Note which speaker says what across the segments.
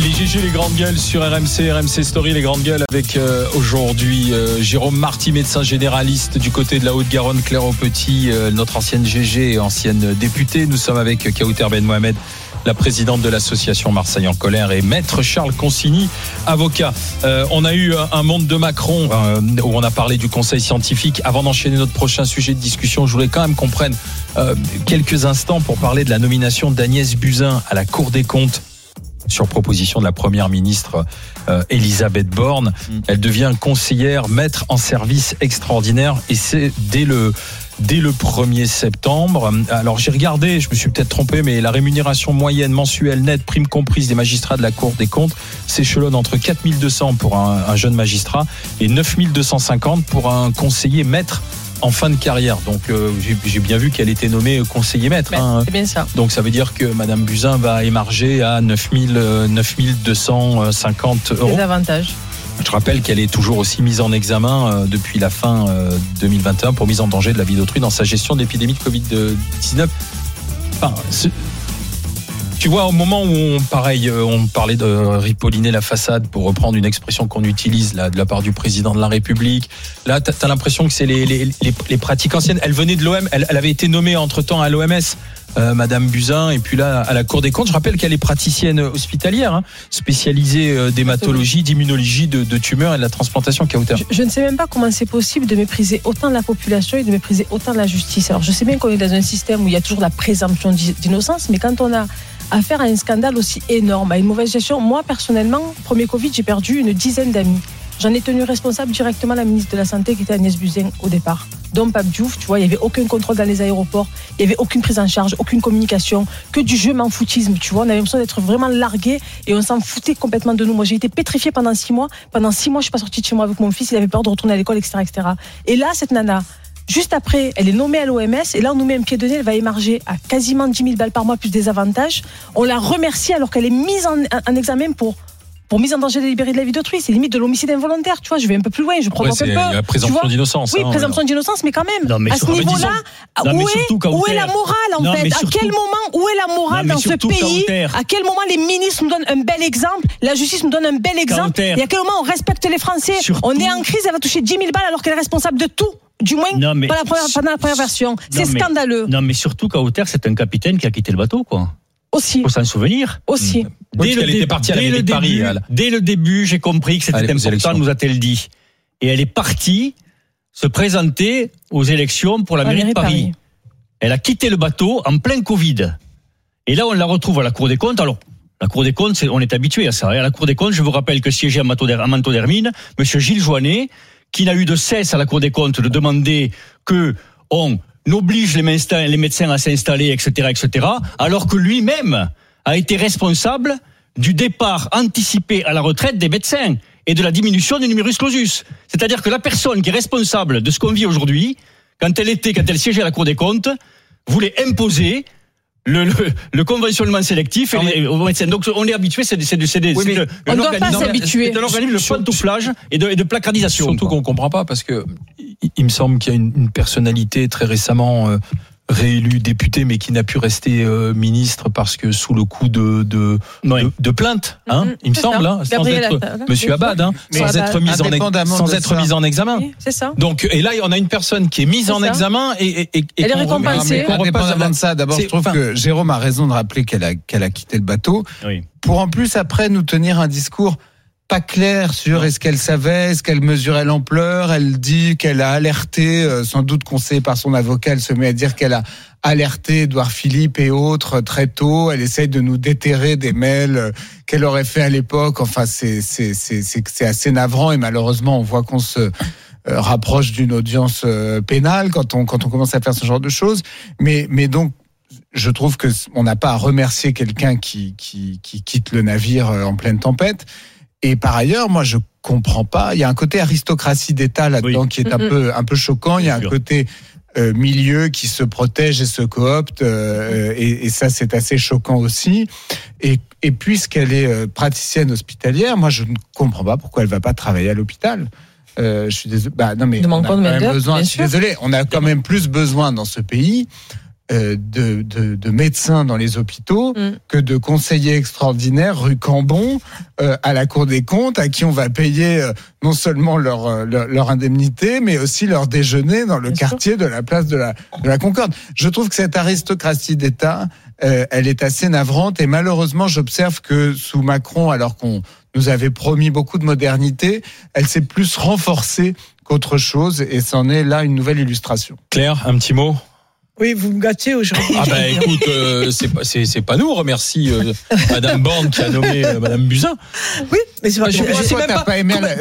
Speaker 1: Les GG, les grandes gueules sur RMC, RMC Story, les grandes gueules avec euh, aujourd'hui euh, Jérôme Marty, médecin généraliste du côté de la Haute-Garonne, Claire Aupetit, euh, notre ancienne GG, ancienne députée. Nous sommes avec Kauter Ben Mohamed, la présidente de l'association Marseille en colère et maître Charles Consigny, avocat. on a eu un monde de Macron où on a parlé du conseil scientifique. Avant d'enchaîner notre prochain sujet de discussion, je voulais quand même qu'on prenne quelques instants pour parler de la nomination d'Agnès Buzyn à la Cour des comptes sur proposition de la première ministre euh, Elisabeth Borne. Mm. Elle devient conseillère maître en service extraordinaire et c'est dès le dès le 1er septembre. Alors j'ai regardé, je me suis peut-être trompé, mais la rémunération moyenne mensuelle nette, prime comprise des magistrats de la Cour des comptes, s'échelonne entre 4200 pour un, un jeune magistrat et 9250 pour un conseiller maître en fin de carrière. Donc euh, j'ai bien vu qu'elle était nommée conseiller maître.
Speaker 2: Hein. C'est bien ça.
Speaker 1: Donc ça veut dire que Madame Buzyn va émarger à 9000, 9250 euros.
Speaker 2: Des avantages.
Speaker 1: Je rappelle qu'elle est toujours aussi mise en examen euh, depuis la fin 2021 euh, pour mise en danger de la vie d'autrui dans sa gestion d'épidémie de Covid-19. Enfin, tu vois, au moment où on, pareil, euh, on parlait de ripolliner la façade pour reprendre une expression qu'on utilise là de la part du président de la République. Là, tu as, l'impression que c'est les, les, les, pratiques anciennes. Elle venait de l'OM, elle, elle, avait été nommée entre temps à l'OMS. Euh, Madame Buzyn, et puis là à la Cour des comptes. Je rappelle qu'elle est praticienne hospitalière, hein, spécialisée euh, d'hématologie, d'immunologie, de, de, tumeurs et de la transplantation cautère.
Speaker 2: Je, je, ne sais même pas comment c'est possible de mépriser autant la population et de mépriser autant la justice. Alors je sais bien qu'on est dans un système où il y a toujours la présomption d'innocence, mais quand on a à un scandale aussi énorme, à une mauvaise gestion. Moi, personnellement, premier Covid, j'ai perdu une dizaine d'amis. J'en ai tenu responsable directement la ministre de la Santé qui était Agnès Buzyn au départ. Donc Pape Diouf, tu vois, il n'y avait aucun contrôle dans les aéroports, il n'y avait aucune prise en charge, aucune communication, que du jeu m'en foutisme, tu vois. On avait l'impression d'être vraiment largué et on s'en foutait complètement de nous. Moi, j'ai été pétrifiée pendant six mois. Pendant six mois, je suis pas sortie de chez moi avec mon fils, il avait peur de retourner à l'école, etc., etc. Et là, cette nana, Juste après, elle est nommée à l'OMS et là, on nous met un pied de nez. Elle va émarger à quasiment 10 000 balles par mois plus des avantages. On la remercie alors qu'elle est mise en, examen pour pour mise en danger délibérée de la vie d'autrui. C'est limite de l'homicide involontaire. Tu vois, je vais un peu plus loin, je provoque
Speaker 1: ouais,
Speaker 2: un peu.
Speaker 1: La présomption d'innocence.
Speaker 2: Oui, hein, présomption d'innocence, mais quand même.
Speaker 3: mais
Speaker 2: à ce niveau-là, où, est, où est la morale en fait? À quel moment, où est la morale dans ce pays? À quel moment les ministres nous donnent un bel exemple? La justice nous donne un bel exemple Et à quel moment on respecte les Français? On est en crise, elle va toucher 10 000 balles alors qu'elle est responsable de tout du moins non, mais, la première, pendant la première version. C'est scandaleux.
Speaker 3: Non, mais surtout Kauter, c'est un capitaine qui a quitté le bateau, quoi.
Speaker 2: Aussi.
Speaker 3: Faut s'en souvenir.
Speaker 2: Aussi.
Speaker 1: Hmm. Dès, le, était partie dès, le, début,
Speaker 3: dès le début, j'ai compris que c'était important, nous a-t-elle dit. Et elle est partie se présenter aux élections pour la, mairie, de Paris. Elle a quitté le bateau en plein Covid. Et là, on la retrouve à la Cour des comptes. Alors, la Cour des comptes, on est habitué à ça. à la Cour des comptes, je vous rappelle que siégeait à Manteau d'Hermine, Monsieur Gilles Joannet, qui n'a eu de cesse à la Cour des comptes de demander que on oblige les médecins, à s'installer, etc., etc., alors que lui-même a été responsable du départ anticipé à la retraite des médecins et de la diminution du numerus clausus. C'est-à-dire que la personne qui est responsable de ce qu'on vit aujourd'hui, quand elle était, quand elle siégeait à la Cour des comptes, voulait imposer le, le, le, conventionnement sélectif et Donc on est habitué, c'est c'est
Speaker 2: des, oui, on ne doit pas s'habituer.
Speaker 3: C'est un organisme de pantouflage et de, et de placardisation.
Speaker 1: Surtout qu'on comprend pas parce que il me semble qu'il y a une, une personnalité très récemment euh, réélu député mais qui n'a pu rester euh, ministre parce que sous le coup de de, de, plainte hein, mm-hmm. il me semble hein, sans être monsieur Abad hein, sans être mis en sans être mis en examen.
Speaker 2: C'est ça.
Speaker 1: Donc et là on a une personne qui est mise en examen et, et, et
Speaker 2: elle est récompensée.
Speaker 4: indépendamment de ça d'abord je trouve que Jérôme a raison de rappeler qu'elle a qu'elle a quitté le bateau. Pour en plus après nous tenir un discours pas clair sur est-ce qu'elle savait, est-ce qu'elle mesurait l'ampleur. Elle dit qu'elle a alerté, euh, sans doute conseillée par son avocat, elle se met à dire qu'elle a alerté Edouard Philippe et autres très tôt. Elle essaye de nous déterrer des mails euh, qu'elle aurait fait à l'époque. Enfin, c'est c'est c'est assez navrant et malheureusement, on voit qu'on se euh, rapproche d'une audience pénale quand on quand on commence à faire ce genre de choses. Mais mais donc je trouve que on n'a pas à remercier quelqu'un qui, qui, qui quitte le navire en pleine tempête. Et par ailleurs, moi, je comprends pas. Il y a un côté aristocratie d'État là-dedans qui est un peu un peu choquant. Il y a un côté euh, milieu qui se protège et se coopte, euh, et, et, ça c'est assez choquant aussi. Et, et puisqu'elle est euh, praticienne hospitalière, moi je ne comprends pas pourquoi elle va pas travailler à l'hôpital. Euh, je suis désolé. Bah, non mais on a quand même besoin. Je suis désolé. On a quand même plus besoin dans ce pays euh, de, de, de, médecins dans les hôpitaux mm. que de conseillers extraordinaires rue Cambon euh, à la Cour des comptes à qui on va payer euh, non seulement leur, leur, indemnité mais aussi leur déjeuner dans le quartier de la place de la, de la Concorde. Je trouve que cette aristocratie d'État, elle est assez navrante et malheureusement j'observe que sous Macron, alors qu'on nous avait promis beaucoup de modernité, elle s'est plus renforcée qu'autre chose et c'en est là une nouvelle illustration.
Speaker 1: Claire, un petit mot?
Speaker 5: Oui, vous me gâtez aujourd'hui.
Speaker 1: Ah ben écoute, euh, c'est pas, nous, on remercie euh, Madame Borne qui a nommé euh, Madame Buzyn.
Speaker 5: Oui, mais c'est pas.
Speaker 4: Je, pourquoi t'as pas,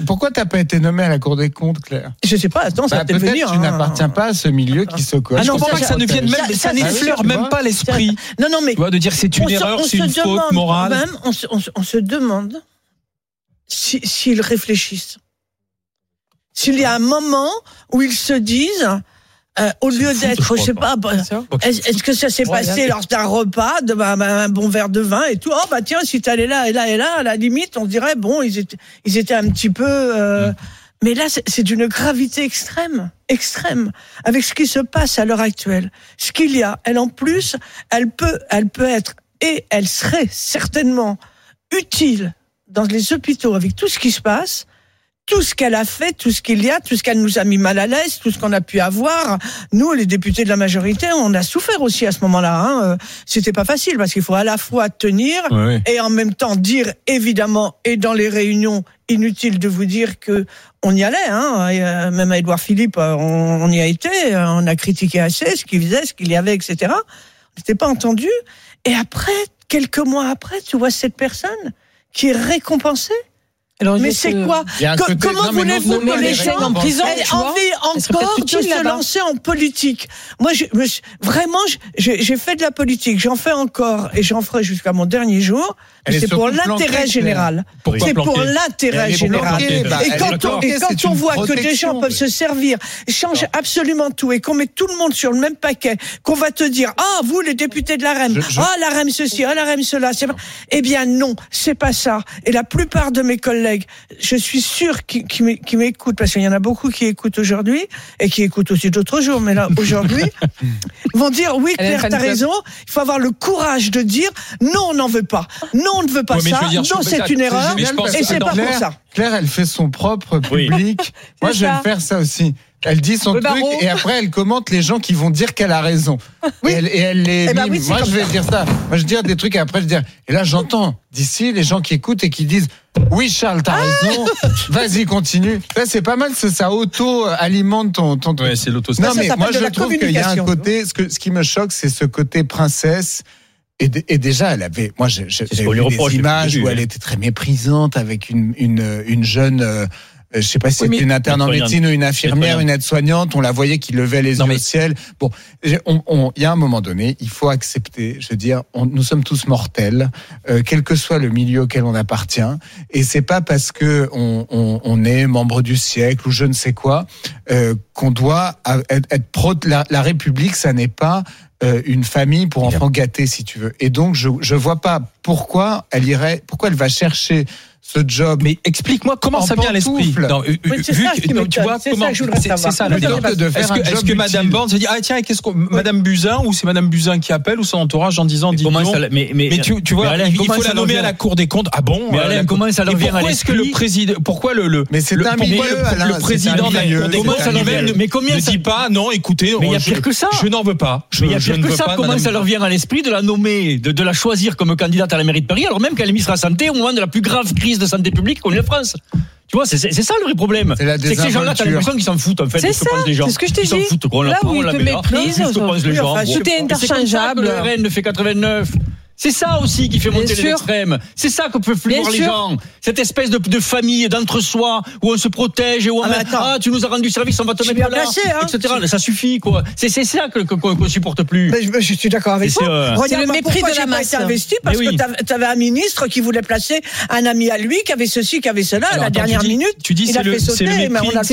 Speaker 4: pourquoi t'as pas été nommé à la Cour des comptes, Claire?
Speaker 5: Je sais pas. Attends, ça bah,
Speaker 4: peut venir. Tu hein. n'appartiens pas à ce milieu qui se coche.
Speaker 1: Ah non, pas que ça ne vienne même, ça, n'effleure même pas l'esprit.
Speaker 5: Non, non, mais.
Speaker 1: Tu vois, de dire c'est une erreur, c'est une faute morale.
Speaker 5: Même, on, se demande s'ils réfléchissent. S'il y a un moment où ils se disent euh, au lieu d'être, je sais pas, bah, est-ce que ça s'est passé lors d'un repas, de bah, bah, un bon verre de vin et tout? Oh bah tiens, si t'allais là et là et là, à la limite, on dirait bon, ils étaient, ils étaient un petit peu. Euh, mm. Mais là, c'est d'une gravité extrême, extrême, avec ce qui se passe à l'heure actuelle. Ce qu'il y a, elle en plus, elle peut, elle peut être et elle serait certainement utile dans les hôpitaux avec tout ce qui se passe tout ce qu'elle a fait, tout ce qu'il y a, tout ce qu'elle nous a mis mal à l'aise, tout ce qu'on a pu avoir. Nous, les députés de la majorité, on a souffert aussi à ce moment-là. Hein. Euh, c'était pas facile parce qu'il faut à la fois tenir et en même temps dire évidemment et dans les réunions inutile de vous dire que on y allait, hein. Euh, même à Édouard Philippe, euh, on, y a été, on a critiqué assez ce qu'il faisait, ce qu'il y avait, etc. On n'était pas entendu. Et après, quelques mois après, tu vois cette personne qui est récompensée mais c'est quoi Comment voulez-vous que les gens en prison aient envie encore de se lancer en politique Moi, je, vraiment, j'ai fait de la politique, j'en fais encore et j'en ferai jusqu'à mon dernier jour. C'est pour l'intérêt général. C'est pour l'intérêt général. Bah, et quand on, et quand on voit que des gens peuvent se servir, changer absolument tout et qu'on met tout le monde sur le même paquet, qu'on va te dire ah vous les députés de la REM, ah la REM ceci, ah la REM cela, eh bien non, c'est pas ça. Et la plupart de mes collègues, je suis sûr qu'ils m'écoutent parce qu'il y en a beaucoup qui écoutent aujourd'hui et qui écoutent aussi d'autres jours, mais là aujourd'hui vont dire oui Claire t'as raison, il faut avoir le courage de dire non on n'en veut pas, non on ne veut pas ça. non, c'est une erreur. Et c'est pas pour ça.
Speaker 4: Claire, elle fait son propre public. Moi, je vais faire ça aussi. Elle dit son truc et après elle commente les gens qui vont dire qu'elle a raison. Oui. Et elle, les eh ben Moi je vais dire ça. Moi je vais dire des trucs et après je dire. Et là j'entends d'ici les gens qui écoutent et qui disent oui Charles t'as ah raison. Vas-y continue. c'est pas mal. Ça auto alimente ton. ton...
Speaker 1: Ouais, c'est l'auto.
Speaker 4: Non mais moi je trouve qu'il y a un côté. Ce, que, ce qui me choque c'est ce côté princesse et, déjà, elle avait, moi, j'ai vu des images où elle était très méprisante avec une, une, une jeune. Euh, je sais pas si c'était une interne en médecine ou une infirmière, une aide-soignante. On la voyait qui levait les yeux au ciel. Bon, il on, y a un moment donné, il faut accepter. Je veux dire, nous sommes tous mortels, euh, quel que soit le milieu auquel on appartient. Et c'est pas parce que on, on, on, est membre du siècle ou je ne sais quoi euh, qu'on doit être, être pro la, la République. Ça n'est pas euh, une famille pour enfants gâtés, si tu veux. Et donc, je je vois pas pourquoi elle irait, pourquoi elle va chercher ce job.
Speaker 1: Mais explique-moi comment ça vient à l'esprit.
Speaker 5: Tu vois comment
Speaker 1: c'est ça, le Est-ce que, Madame Borne se dit ah tiens qu'est-ce qu'on Madame Buzyn ou c'est Madame Buzyn qui appelle ou son entourage en disant dis mais, mais, tu, tu vois il faut la nommer à la Cour des comptes. Ah bon
Speaker 3: mais Alain, comment ça leur vient à l'esprit
Speaker 1: le président pourquoi le le
Speaker 4: mais c'est un milieu
Speaker 1: le président de la Cour des comptes mais combien ne dit pas non écoutez
Speaker 3: mais il y a pire que ça.
Speaker 1: je n'en veux pas.
Speaker 3: Mais il y a pire que ça comment ça leur vient à l'esprit de la nommer de la choisir comme candidate à la mairie de Paris alors même qu'elle est ministre de la santé au moment de la plus grave crise de santé publique qu'on ait en France. Tu vois, c'est ça le vrai problème. C'est que ces gens-là, t'as l'impression qu'ils s'en foutent, en fait.
Speaker 2: C'est ça, c'est ce que je t'ai dit. Ils s'en foutent, qu'on la prend, on la met là.
Speaker 3: les gens.
Speaker 2: Tout est interchangeable.
Speaker 3: Le RN fait 89. C'est ça aussi qui fait monter les extrêmes. C'est ça qu'on peut plus voir les gens. Cette espèce de, de famille d'entre-soi où on se protège et où on ah, ah tu nous as rendu service, on va te mettre là, hein. etc. Ça suffit quoi. C'est c'est ça que qu'on ne supporte plus.
Speaker 5: Mais je, suis d'accord avec toi. Euh... Regarde le mépris de la masse. investi? Parce que tu avais un ministre qui voulait placer un ami à lui qui avait ceci, qui avait cela à la dernière minute.
Speaker 1: Tu dis c'est le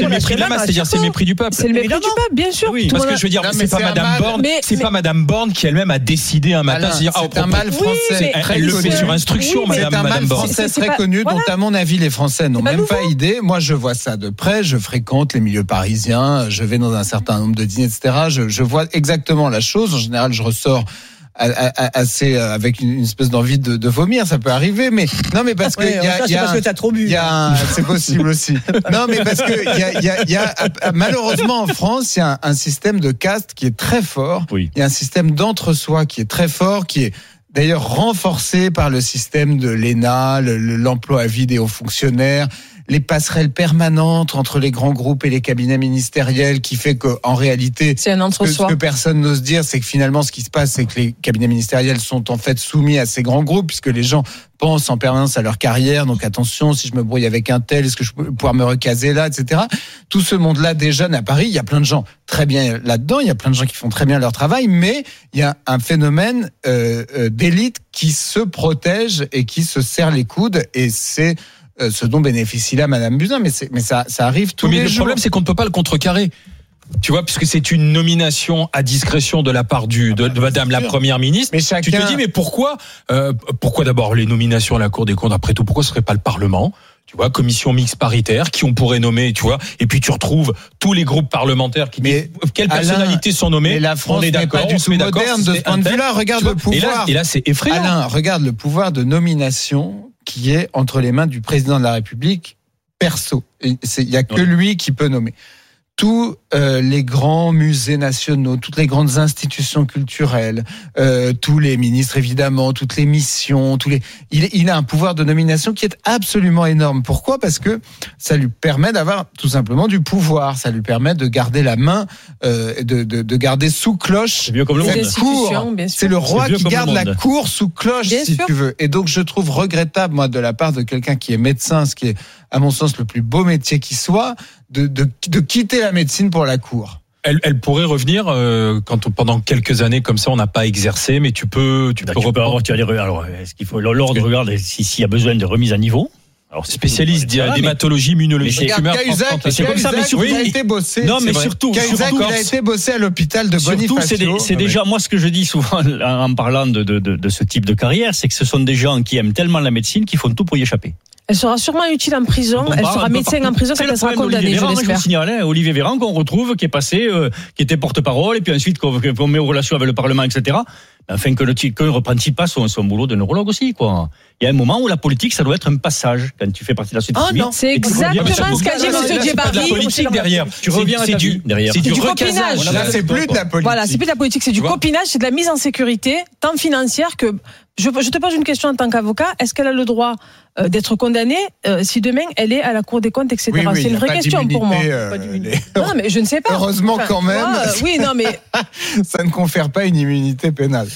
Speaker 1: mépris de la masse, c'est-à-dire c'est le mépris du peuple.
Speaker 2: C'est le mépris du peuple, bien sûr.
Speaker 1: Parce que je veux dire, c'est pas Madame Borne, c'est pas Madame Borne qui elle-même a décidé un matin.
Speaker 4: C'est un mal français.
Speaker 1: elle, le fait sur instruction, madame,
Speaker 4: C'est un mal français très connu, dont à mon avis les Français n'ont même pas idée. Moi, je vois ça de près. Je fréquente les milieux parisiens. Je vais dans un certain nombre de dîners, etc. Je, je vois exactement la chose. En général, je ressors assez euh, avec une espèce d'envie de, de, vomir, ça peut arriver, mais non, mais parce que
Speaker 5: y a, y a parce que t'as trop bu.
Speaker 4: C'est possible aussi. non, mais parce que y a, y, a, y a, malheureusement en France, il y a un, système de caste qui est très fort. Il y a un système d'entre-soi qui est très fort, qui est d'ailleurs renforcé par le système de l'ENA, l'emploi à vie des hauts fonctionnaires, les passerelles permanentes entre les grands groupes et les cabinets ministériels qui fait qu'en réalité,
Speaker 2: c'est un entre
Speaker 4: ce, que personne n'ose dire, c'est que finalement, ce qui se passe, c'est que les cabinets ministériels sont en fait soumis à ces grands groupes puisque les gens pensent en permanence à leur carrière. Donc attention, si je me brouille avec un tel, est-ce que je peux pouvoir me recaser là, etc. Tout ce monde-là déjeune à Paris. Il y a plein de gens très bien là-dedans. Il y a plein de gens qui font très bien leur travail, mais il y a un phénomène euh, euh d'élite qui se protège et qui se serre les coudes. Et c'est euh, ce dont bénéficie là Madame Buzyn, mais, mais ça, ça arrive tous mais
Speaker 1: le
Speaker 4: problème,
Speaker 1: c'est qu'on ne peut pas le contrecarrer. Tu vois, puisque c'est une nomination à discrétion de la part du, de, Madame la Première ministre. Mais Tu te dis, mais pourquoi, euh, pourquoi d'abord les nominations à la Cour des comptes après tout Pourquoi ce serait pas le Parlement? Tu vois, commission mixte paritaire, qui on pourrait nommer, tu vois, et puis tu retrouves tous les groupes parlementaires qui mais disent quelles personnalités sont nommées?
Speaker 4: Mais la France n'est pas du tout moderne de ce point de vue-là. Regarde le pouvoir.
Speaker 1: Et là, c'est effrayant.
Speaker 4: Alain, regarde le pouvoir de nomination qui est entre les mains du président de la République perso. Il n'y a que lui qui peut nommer tous euh, les grands musées nationaux, toutes les grandes institutions culturelles, euh, tous les ministres évidemment, toutes les missions, tous les, il, il, a un pouvoir de nomination qui est absolument énorme. Pourquoi? Parce que ça lui permet d'avoir tout simplement du pouvoir, ça lui permet de garder la main, euh, de, de, de, garder sous cloche
Speaker 3: mieux comme
Speaker 4: le cour. C'est le roi qui garde la cour sous cloche, si tu veux. Et donc je trouve regrettable moi de la part de quelqu'un qui est médecin, ce qui est à mon sens le plus beau métier qui soit, de, de, de quitter la médecine pour la cour.
Speaker 1: Elle, elle, pourrait revenir euh, quand pendant quelques années comme ça on n'a pas exercé, mais tu peux, tu
Speaker 3: bah,
Speaker 1: peux,
Speaker 3: reprendre. Tu alors, est-ce qu'il faut l'ordre regarde s'il y a besoin de remise à niveau
Speaker 1: alors, spécialiste d'hématologie immunologie
Speaker 4: C'est comme ça, mais surtout, il a été bossé.
Speaker 3: Non, mais surtout,
Speaker 4: surtout, il a été bossé à l'hôpital de Bonifacio.
Speaker 3: C'est déjà, moi, ce que je dis souvent en parlant de, de, de, de ce type de carrière, c'est que ce sont des gens qui aiment tellement la médecine qu'ils font tout pour y échapper.
Speaker 2: Elle sera sûrement utile en prison. elle sera médecin en prison quand elle sera condamnée, je l'espère.
Speaker 3: Hein, Olivier Véran qu'on retrouve, qui est passé, euh, qui était porte-parole, et puis ensuite qu'on met en relation avec le Parlement, etc. Afin que le ne reprenne pas son, son boulot de neurologue aussi, quoi. Il y a un moment où la politique, ça doit être un passage quand tu fais partie de la société
Speaker 2: oh non, c'est exactement ce qu'a dit M. Djebari.
Speaker 1: C'est la politique derrière.
Speaker 3: Tu reviens à du derrière.
Speaker 2: C'est du, copinage.
Speaker 4: c'est plus de la politique.
Speaker 2: Voilà, c'est plus de la politique, c'est du copinage, c'est de la mise en sécurité, tant financière que je, je, te pose une question en tant qu'avocat. Est-ce qu'elle a le droit euh, d'être condamnée euh, si demain elle est à la Cour des comptes, etc. c'est une vraie question pour moi.
Speaker 4: Euh,
Speaker 2: non, mais je ne sais pas.
Speaker 4: Heureusement quand même.
Speaker 2: oui, non, mais
Speaker 4: ça ne confère pas une immunité pénale.